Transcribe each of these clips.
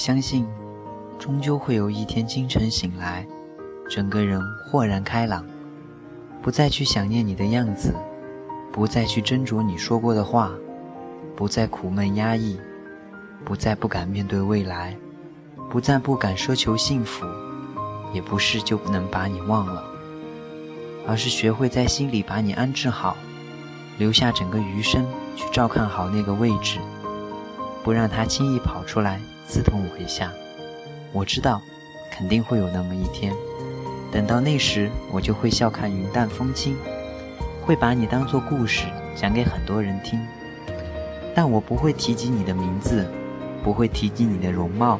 相信，终究会有一天清晨醒来，整个人豁然开朗，不再去想念你的样子，不再去斟酌你说过的话，不再苦闷压抑，不再不敢面对未来，不再不敢奢求幸福，也不是就不能把你忘了，而是学会在心里把你安置好，留下整个余生去照看好那个位置。不让他轻易跑出来刺痛我一下。我知道，肯定会有那么一天。等到那时，我就会笑看云淡风轻，会把你当做故事讲给很多人听。但我不会提及你的名字，不会提及你的容貌，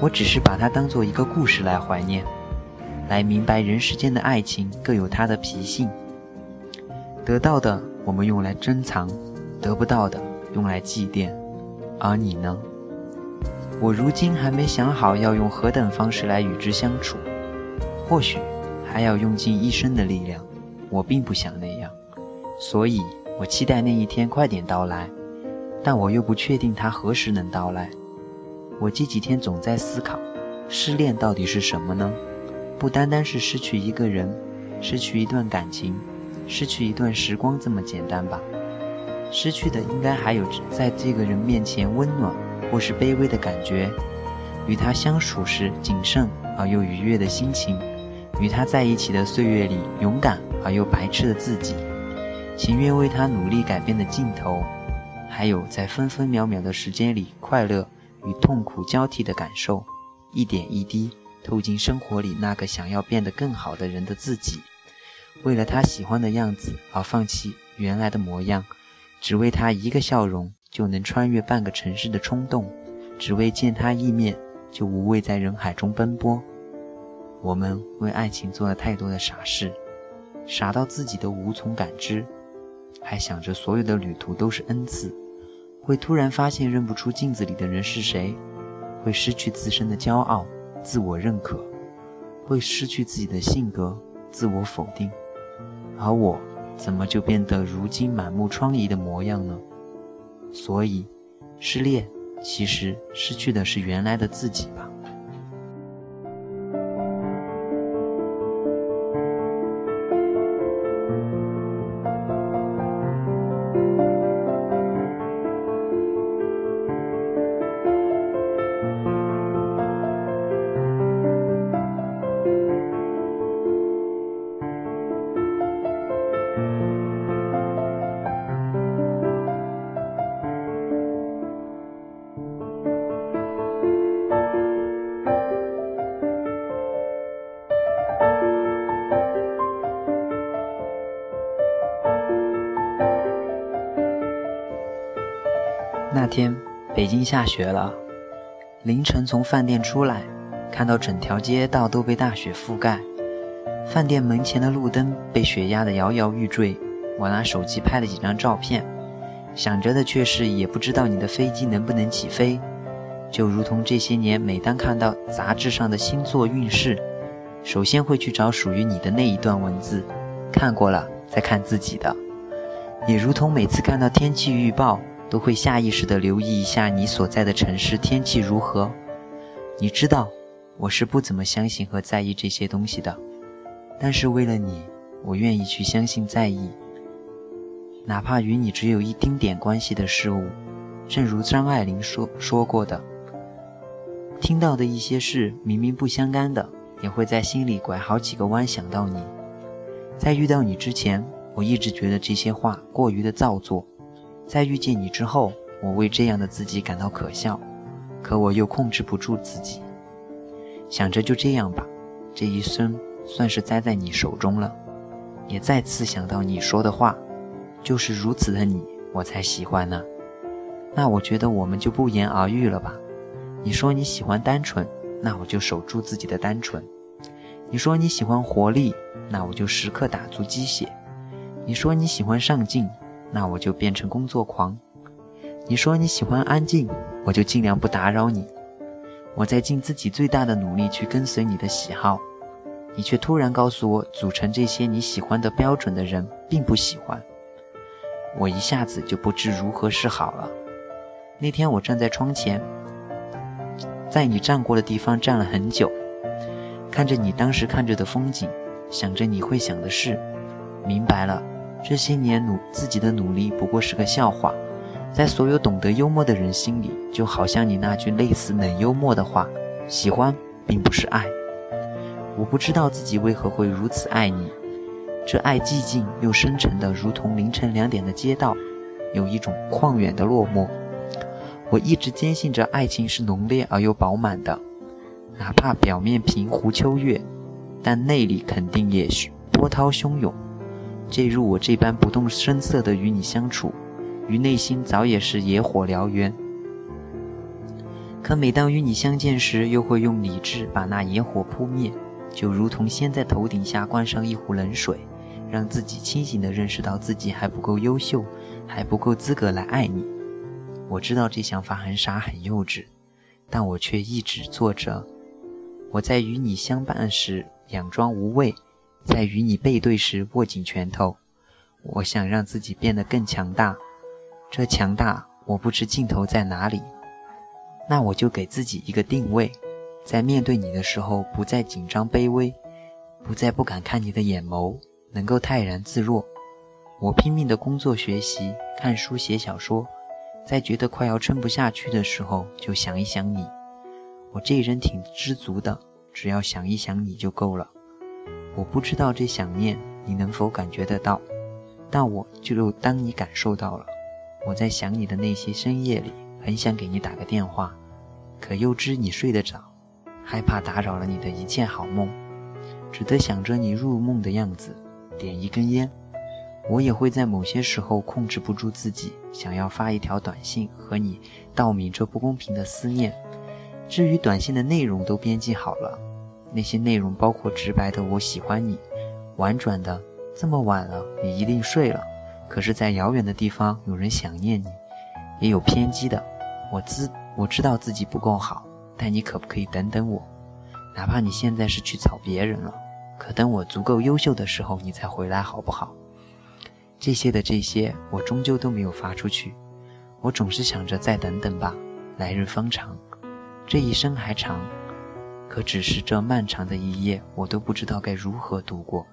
我只是把它当做一个故事来怀念，来明白人世间的爱情各有它的脾性。得到的我们用来珍藏，得不到的用来祭奠。而你呢？我如今还没想好要用何等方式来与之相处，或许还要用尽一生的力量。我并不想那样，所以我期待那一天快点到来，但我又不确定它何时能到来。我这几天总在思考，失恋到底是什么呢？不单单是失去一个人，失去一段感情，失去一段时光这么简单吧。失去的应该还有在这个人面前温暖或是卑微的感觉，与他相处时谨慎而又愉悦的心情，与他在一起的岁月里勇敢而又白痴的自己，情愿为他努力改变的镜头，还有在分分秒秒的时间里快乐与痛苦交替的感受，一点一滴透进生活里那个想要变得更好的人的自己，为了他喜欢的样子而放弃原来的模样。只为他一个笑容就能穿越半个城市的冲动，只为见他一面就无畏在人海中奔波。我们为爱情做了太多的傻事，傻到自己都无从感知，还想着所有的旅途都是恩赐，会突然发现认不出镜子里的人是谁，会失去自身的骄傲、自我认可，会失去自己的性格、自我否定，而我。怎么就变得如今满目疮痍的模样呢？所以，失恋其实失去的是原来的自己吧。北京下雪了。凌晨从饭店出来，看到整条街道都被大雪覆盖，饭店门前的路灯被雪压得摇摇欲坠。我拿手机拍了几张照片，想着的却是也不知道你的飞机能不能起飞。就如同这些年，每当看到杂志上的星座运势，首先会去找属于你的那一段文字，看过了再看自己的。也如同每次看到天气预报。都会下意识地留意一下你所在的城市天气如何。你知道，我是不怎么相信和在意这些东西的，但是为了你，我愿意去相信在意，哪怕与你只有一丁点关系的事物。正如张爱玲说说过的，听到的一些事明明不相干的，也会在心里拐好几个弯想到你。在遇到你之前，我一直觉得这些话过于的造作。在遇见你之后，我为这样的自己感到可笑，可我又控制不住自己，想着就这样吧，这一生算是栽在你手中了。也再次想到你说的话，就是如此的你，我才喜欢呢。那我觉得我们就不言而喻了吧。你说你喜欢单纯，那我就守住自己的单纯；你说你喜欢活力，那我就时刻打足鸡血；你说你喜欢上进。那我就变成工作狂。你说你喜欢安静，我就尽量不打扰你。我在尽自己最大的努力去跟随你的喜好，你却突然告诉我，组成这些你喜欢的标准的人并不喜欢。我一下子就不知如何是好了。那天我站在窗前，在你站过的地方站了很久，看着你当时看着的风景，想着你会想的事，明白了，这些年努自己的努力不过是个笑话，在所有懂得幽默的人心里，就好像你那句类似冷幽默的话：“喜欢并不是爱。”我不知道自己为何会如此爱你，这爱寂静又深沉的，如同凌晨两点的街道，有一种旷远的落寞。我一直坚信着爱情是浓烈而又饱满的，哪怕表面平湖秋月，但内里肯定也波涛汹涌。这如我这般不动声色地与你相处，于内心早也是野火燎原。可每当与你相见时，又会用理智把那野火扑灭，就如同先在头顶下灌上一壶冷水，让自己清醒地认识到自己还不够优秀，还不够资格来爱你。我知道这想法很傻很幼稚，但我却一直做着。我在与你相伴时佯装无畏，在与你背对时握紧拳头。我想让自己变得更强大，这强大我不知尽头在哪里。那我就给自己一个定位，在面对你的时候不再紧张卑微，不再不敢看你的眼眸，能够泰然自若。我拼命的工作学习，看书写小说。在觉得快要撑不下去的时候，就想一想你。我这人挺知足的，只要想一想你就够了。我不知道这想念你能否感觉得到，但我就当你感受到了。我在想你的那些深夜里，很想给你打个电话，可又知你睡得着，害怕打扰了你的一切好梦，只得想着你入梦的样子，点一根烟。我也会在某些时候控制不住自己，想要发一条短信和你道明这不公平的思念。至于短信的内容都编辑好了，那些内容包括直白的“我喜欢你”，婉转的“这么晚了，你一定睡了”，可是，在遥远的地方有人想念你，也有偏激的“我知我知道自己不够好，但你可不可以等等我？哪怕你现在是去找别人了，可等我足够优秀的时候，你再回来好不好？”这些的这些，我终究都没有发出去。我总是想着再等等吧，来日方长，这一生还长，可只是这漫长的一夜，我都不知道该如何度过。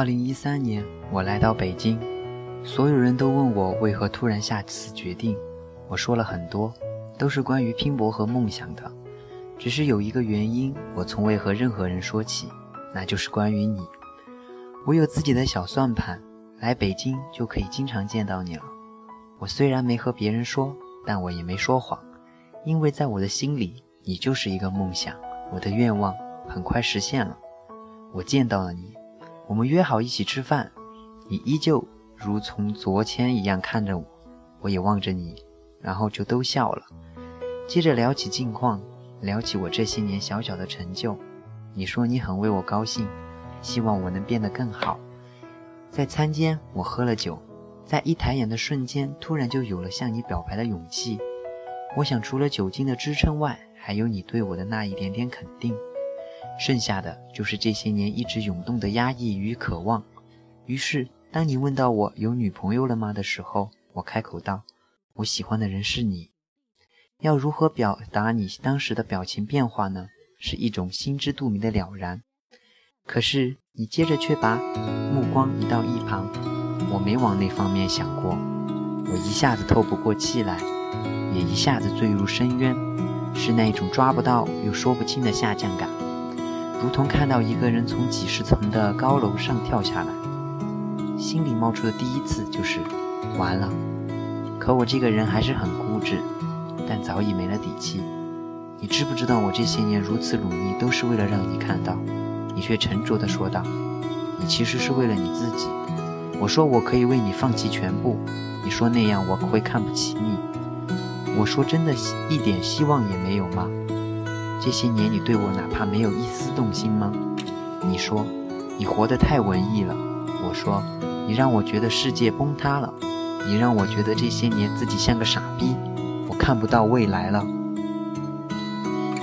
二零一三年，我来到北京，所有人都问我为何突然下此决定。我说了很多，都是关于拼搏和梦想的。只是有一个原因，我从未和任何人说起，那就是关于你。我有自己的小算盘，来北京就可以经常见到你了。我虽然没和别人说，但我也没说谎，因为在我的心里，你就是一个梦想。我的愿望很快实现了，我见到了你。我们约好一起吃饭，你依旧如从昨天一样看着我，我也望着你，然后就都笑了。接着聊起近况，聊起我这些年小小的成就。你说你很为我高兴，希望我能变得更好。在餐间，我喝了酒，在一抬眼的瞬间，突然就有了向你表白的勇气。我想，除了酒精的支撑外，还有你对我的那一点点肯定。剩下的就是这些年一直涌动的压抑与渴望。于是，当你问到我有女朋友了吗的时候，我开口道：“我喜欢的人是你。”要如何表达你当时的表情变化呢？是一种心知肚明的了然。可是你接着却把目光移到一旁，我没往那方面想过。我一下子透不过气来，也一下子坠入深渊，是那种抓不到又说不清的下降感。如同看到一个人从几十层的高楼上跳下来，心里冒出的第一次就是完了。可我这个人还是很固执，但早已没了底气。你知不知道我这些年如此努力，都是为了让你看到？你却沉着地说道：“你其实是为了你自己。”我说我可以为你放弃全部。你说那样我会看不起你。我说真的，一点希望也没有吗？这些年你对我哪怕没有一丝动心吗？你说你活得太文艺了。我说你让我觉得世界崩塌了。你让我觉得这些年自己像个傻逼，我看不到未来了。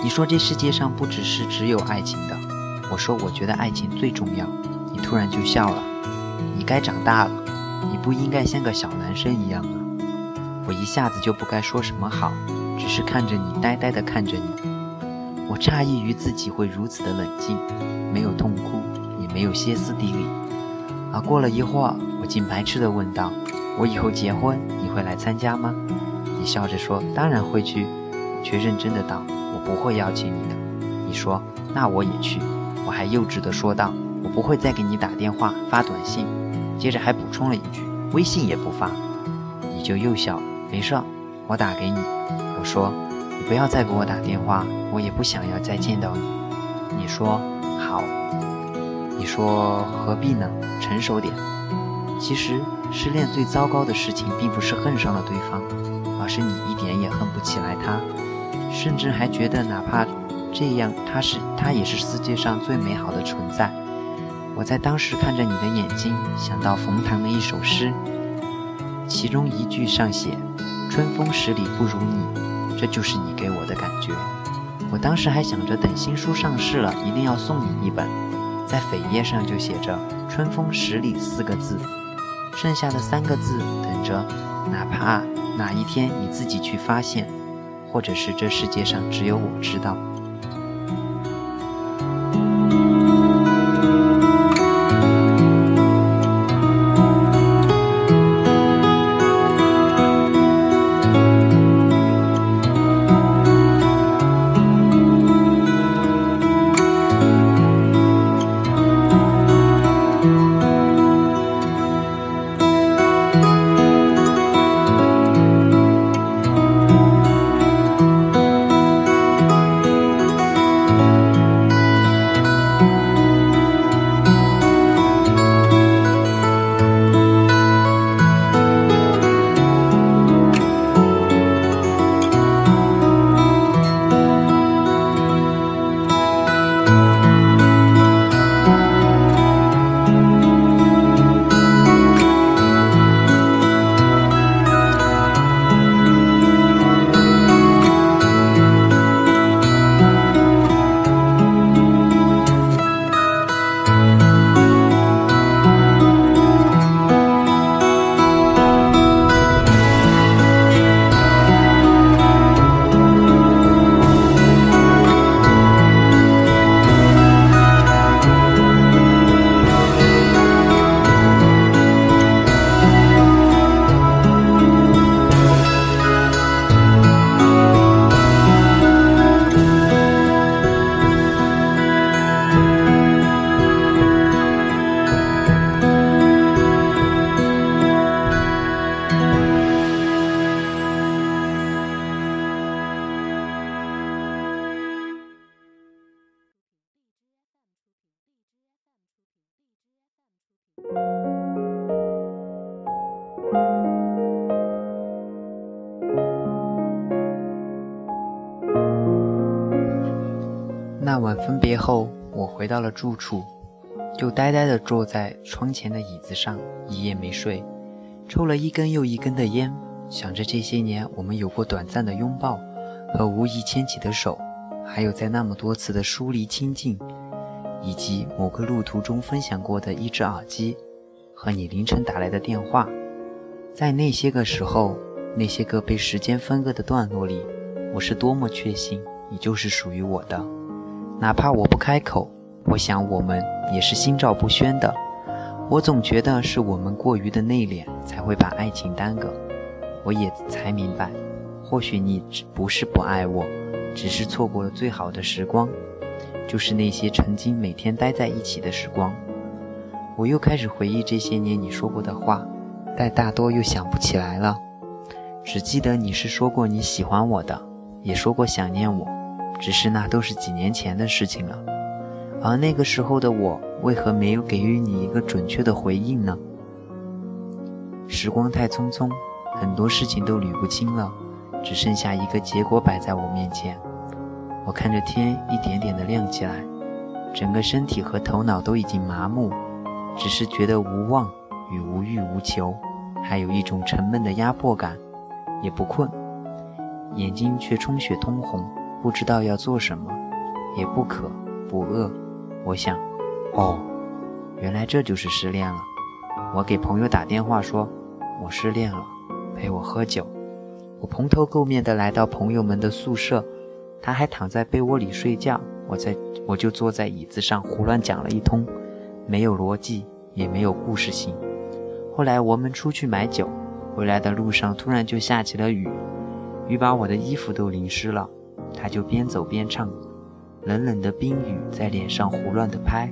你说这世界上不只是只有爱情的。我说我觉得爱情最重要。你突然就笑了。你该长大了，你不应该像个小男生一样了。我一下子就不该说什么好，只是看着你，呆呆地看着你。我诧异于自己会如此的冷静，没有痛哭，也没有歇斯底里。而过了一会儿，我竟白痴地问道：“我以后结婚，你会来参加吗？”你笑着说：“当然会去。”却认真的道：“我不会邀请你的。”你说：“那我也去。”我还幼稚地说道：“我不会再给你打电话、发短信。”接着还补充了一句：“微信也不发。”你就又笑：“没事，我打给你。”我说。你不要再给我打电话，我也不想要再见到你。你说好，你说何必呢？成熟点。其实失恋最糟糕的事情，并不是恨上了对方，而是你一点也恨不起来他，甚至还觉得哪怕这样，他是他也是世界上最美好的存在。我在当时看着你的眼睛，想到冯唐的一首诗，其中一句上写：“春风十里不如你。”这就是你给我的感觉。我当时还想着，等新书上市了，一定要送你一本，在扉页上就写着“春风十里”四个字，剩下的三个字等着，哪怕哪一天你自己去发现，或者是这世界上只有我知道。后，我回到了住处，就呆呆地坐在窗前的椅子上，一夜没睡，抽了一根又一根的烟，想着这些年我们有过短暂的拥抱和无意牵起的手，还有在那么多次的疏离亲近，以及某个路途中分享过的一只耳机和你凌晨打来的电话，在那些个时候，那些个被时间分割的段落里，我是多么确信你就是属于我的。哪怕我不开口，我想我们也是心照不宣的。我总觉得是我们过于的内敛，才会把爱情耽搁。我也才明白，或许你不是不爱我，只是错过了最好的时光，就是那些曾经每天待在一起的时光。我又开始回忆这些年你说过的话，但大多又想不起来了，只记得你是说过你喜欢我的，也说过想念我。只是那都是几年前的事情了，而那个时候的我，为何没有给予你一个准确的回应呢？时光太匆匆，很多事情都捋不清了，只剩下一个结果摆在我面前。我看着天一点点的亮起来，整个身体和头脑都已经麻木，只是觉得无望与无欲无求，还有一种沉闷的压迫感，也不困，眼睛却充血通红，不知道要做什么，也不渴不饿。我想，哦，原来这就是失恋了。我给朋友打电话说，我失恋了，陪我喝酒。我蓬头垢面的来到朋友们的宿舍。他还躺在被窝里睡觉，我在我就坐在椅子上胡乱讲了一通，没有逻辑，也没有故事性。后来我们出去买酒，回来的路上突然就下起了雨，雨把我的衣服都淋湿了。他就边走边唱，冷冷的冰雨在脸上胡乱的拍。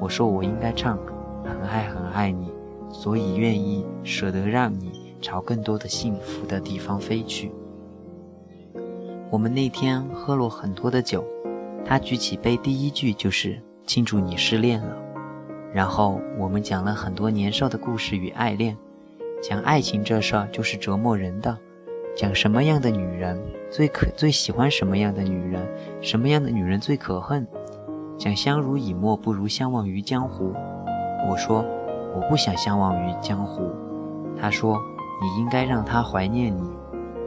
我说我应该唱，很爱很爱你，所以愿意舍得让你朝更多的幸福的地方飞去。我们那天喝了很多的酒，他举起杯，第一句就是庆祝你失恋了。然后我们讲了很多年少的故事与爱恋，讲爱情这事儿就是折磨人的，讲什么样的女人最可最喜欢什么样的女人，什么样的女人最可恨，讲相濡以沫不如相忘于江湖。我说我不想相忘于江湖，他说你应该让他怀念你。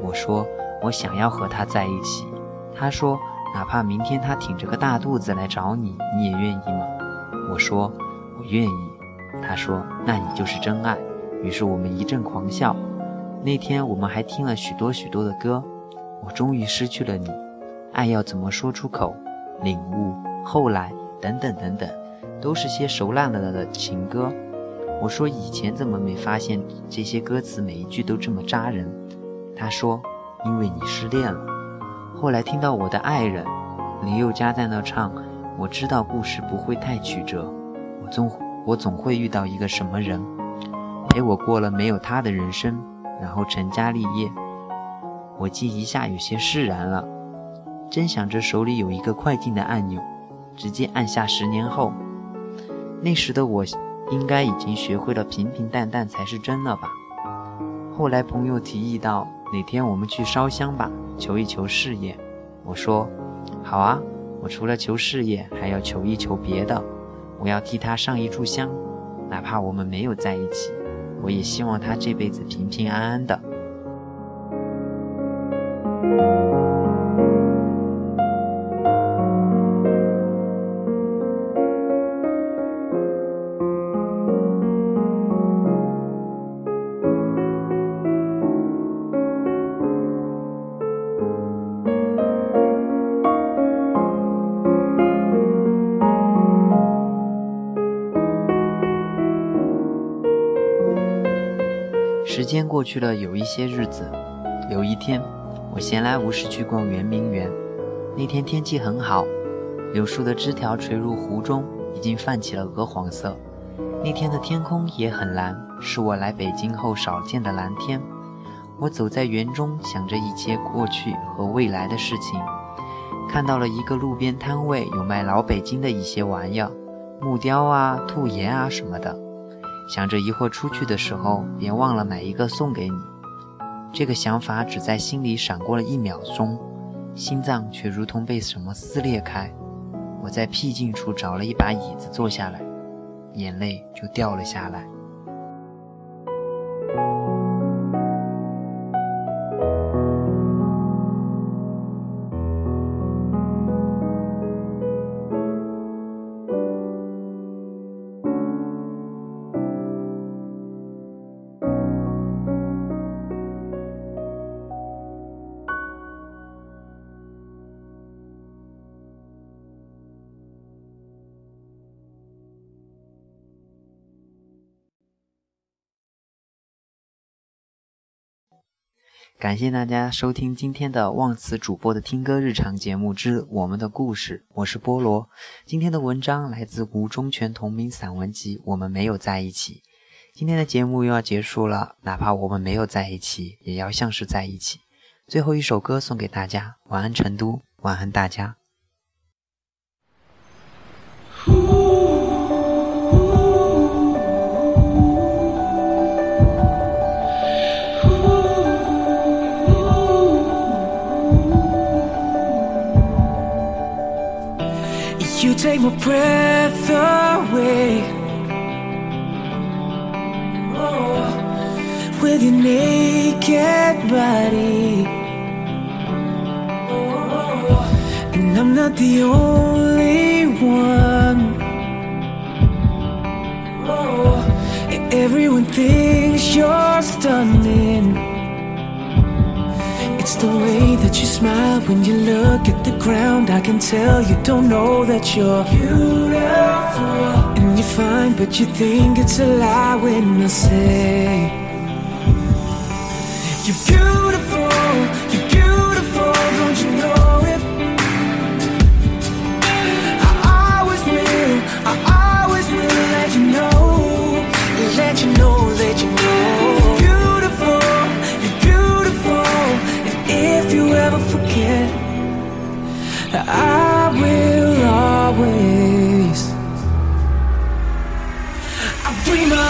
我说。我想要和他在一起，他说，哪怕明天他挺着个大肚子来找你，你也愿意吗？我说，我愿意。他说，那你就是真爱。于是我们一阵狂笑。那天我们还听了许多许多的歌。我终于失去了你，爱要怎么说出口？领悟，后来，等等等等，都是些熟烂了的情歌。我说，以前怎么没发现这些歌词每一句都这么扎人？他说。因为你失恋了，后来听到我的爱人林宥嘉在那唱，我知道故事不会太曲折，我总我总会遇到一个什么人，陪我过了没有他的人生，然后成家立业。我竟一下有些释然了，真想着手里有一个快进的按钮，直接按下十年后。那时的我应该已经学会了平平淡淡才是真了吧。后来朋友提议到。哪天我们去烧香吧，求一求事业。我说，好啊，我除了求事业，还要求一求别的。我要替他上一炷香，哪怕我们没有在一起，我也希望他这辈子平平安安的。间过去了有一些日子，有一天，我闲来无事去逛圆明园。那天天气很好，柳树的枝条垂入湖中，已经泛起了鹅黄色。那天的天空也很蓝，是我来北京后少见的蓝天。我走在园中，想着一切过去和未来的事情。看到了一个路边摊位，有卖老北京的一些玩意儿，木雕啊、兔爷啊什么的。想着一会儿出去的时候，别忘了买一个送给你。这个想法只在心里闪过了一秒钟，心脏却如同被什么撕裂开。我在僻静处找了一把椅子坐下来，眼泪就掉了下来。感谢大家收听今天的忘词主播的听歌日常节目之我们的故事，我是菠萝。今天的文章来自吴忠全同名散文集《我们没有在一起》。今天的节目又要结束了，哪怕我们没有在一起，也要像是在一起。最后一首歌送给大家，晚安成都，晚安大家。Take my breath away. Oh, with your naked body. Oh, and I'm not the only one. Oh, everyone thinks you're stunning. It's the way that you smile when you look at the ground. I can tell you don't know that you're beautiful. And you're fine, but you think it's a lie when I say you're beautiful. You're beautiful, don't you know will always. I remind you.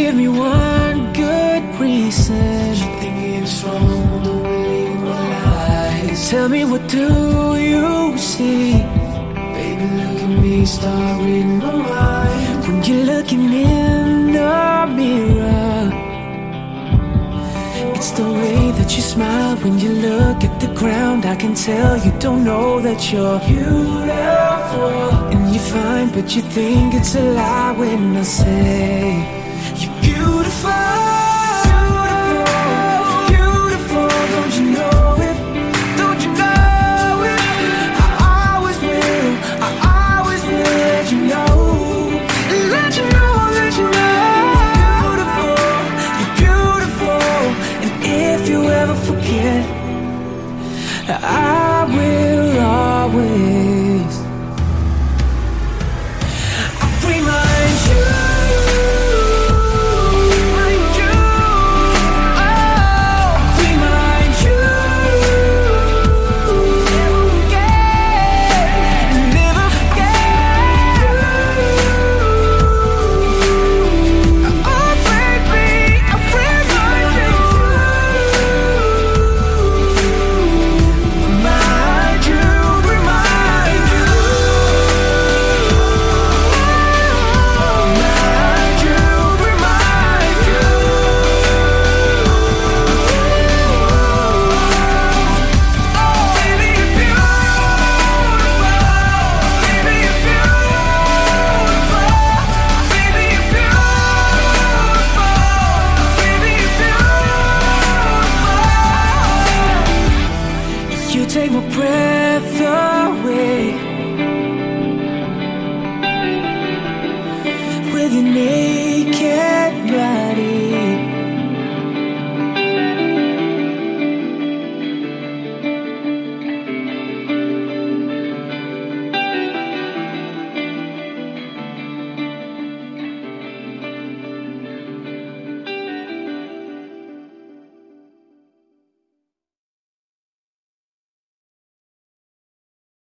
Give me one good reason. You think it's wrong the way you lie. Tell me what do you see? Baby, look at me, start reading my mind. When you're looking in the mirror. It's the way that you smile when you look at the ground. I can tell you don't know that you're beautiful. And you're fine, but you think it's a lie when I say forget, I will always.